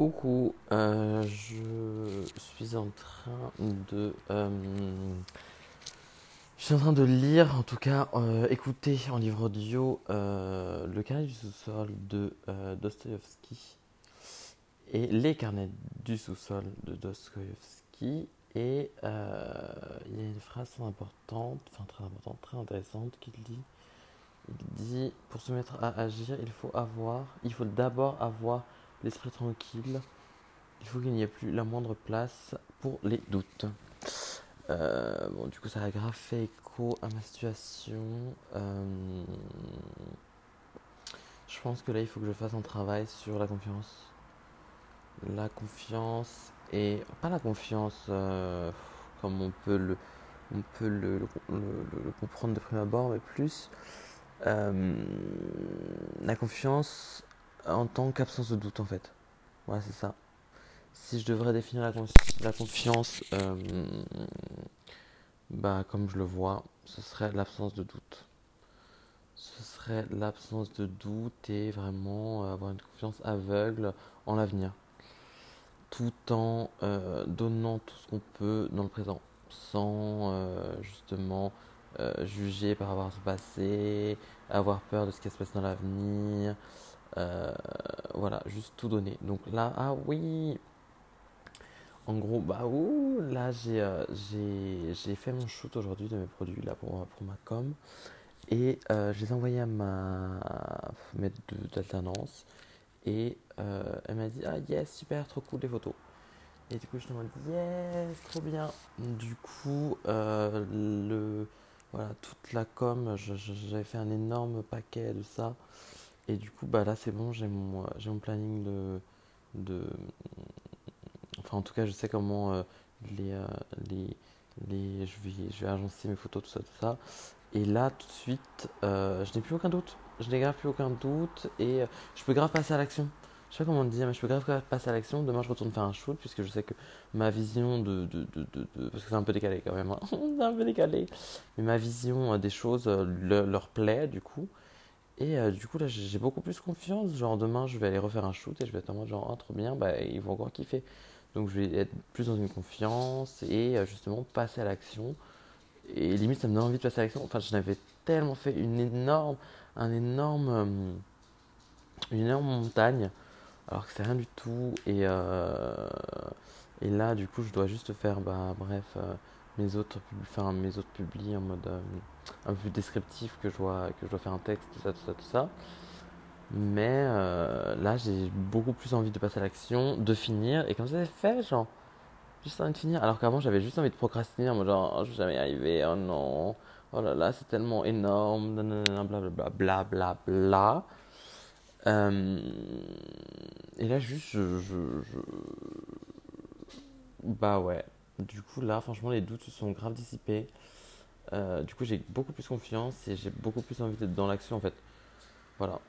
Coucou, euh, je suis en train de... euh, je suis en train de lire, en tout cas euh, écouter en livre audio Le carnet du sous-sol de Dostoïevski et Les carnets du sous-sol de Dostoïevski. Et il y a une phrase importante, enfin très importante, très intéressante qu'il dit. Il dit, pour se mettre à agir, il faut avoir, il faut d'abord avoir l'esprit tranquille. Il faut qu'il n'y ait plus la moindre place pour les doutes. Euh, bon, du coup, ça a grave fait écho à ma situation. Euh, je pense que là, il faut que je fasse un travail sur la confiance. La confiance et pas la confiance euh, comme on peut le, on peut le, comprendre de prime abord, mais plus la confiance en tant qu'absence de doute en fait. Ouais, c'est ça. Si je devrais définir la, la confiance, euh, bah, comme je le vois, ce serait l'absence de doute. Ce serait l'absence de doute et vraiment euh, avoir une confiance aveugle en l'avenir, tout en euh, donnant tout ce qu'on peut dans le présent, sans justement juger par rapport à passé, avoir peur de ce qui se passer dans l'avenir. Euh, voilà, juste tout donner. Donc là, ah oui, en gros, bah ouh, là j'ai euh, fait mon shoot aujourd'hui de mes produits là pour, ma com. Et euh, je les ai envoyés à ma maître d'alternance. Et elle m'a dit ah yes super trop cool les photos. Et du coup je te mode yes trop bien. Du coup le voilà toute la com j'avais fait un énorme paquet de ça et du coup bah là c'est bon j'ai mon euh, j'ai mon planning de de Enfin, en tout cas, je sais comment euh, les, euh, les, les, je vais, je vais agencer mes photos, tout ça, tout ça. Et là, tout de suite, je n'ai plus aucun doute. Je n'ai grave plus aucun doute et je peux grave passer à l'action. Je sais pas comment dire, mais je peux grave, passer à l'action. Demain, je retourne faire un shoot puisque je sais que ma vision de. de, de, de- parce que c'est un peu décalé quand même. hein. c'est un peu décalé. Mais ma vision des choses le- leur plaît du coup. Et euh, du coup, là, j'ai beaucoup plus confiance. Genre, demain, je vais aller refaire un shoot et je vais être en mode genre, ah, trop bien, bah, ils vont encore kiffer. Donc, je vais être plus dans une confiance et euh, justement passer à l'action. Et limite, ça me donne envie de passer à l'action. Enfin, je n'avais tellement fait une énorme, un énorme, euh, une énorme montagne, alors que c'est rien du tout. Et, et là, du coup, je dois juste faire, bah, bref, euh, mes autres, enfin, mes autres publis en mode euh, un peu descriptif que je dois, que je dois faire un texte, tout ça, tout ça, tout ça. Mais euh, là, j'ai beaucoup plus envie de passer à l'action, de finir, et comme ça, c'est fait, genre, juste envie de finir. Alors qu'avant, j'avais juste envie de procrastiner, mode genre, oh, je vais jamais y arriver, oh non, oh là là, c'est tellement énorme, blablabla, blablabla. Euh, et là, juste, je, je- Bah ouais. Du coup, là, franchement, les doutes se sont grave dissipés. Euh, du coup, j'ai beaucoup plus confiance et j'ai beaucoup plus envie d'être dans l'action, en fait. Voilà.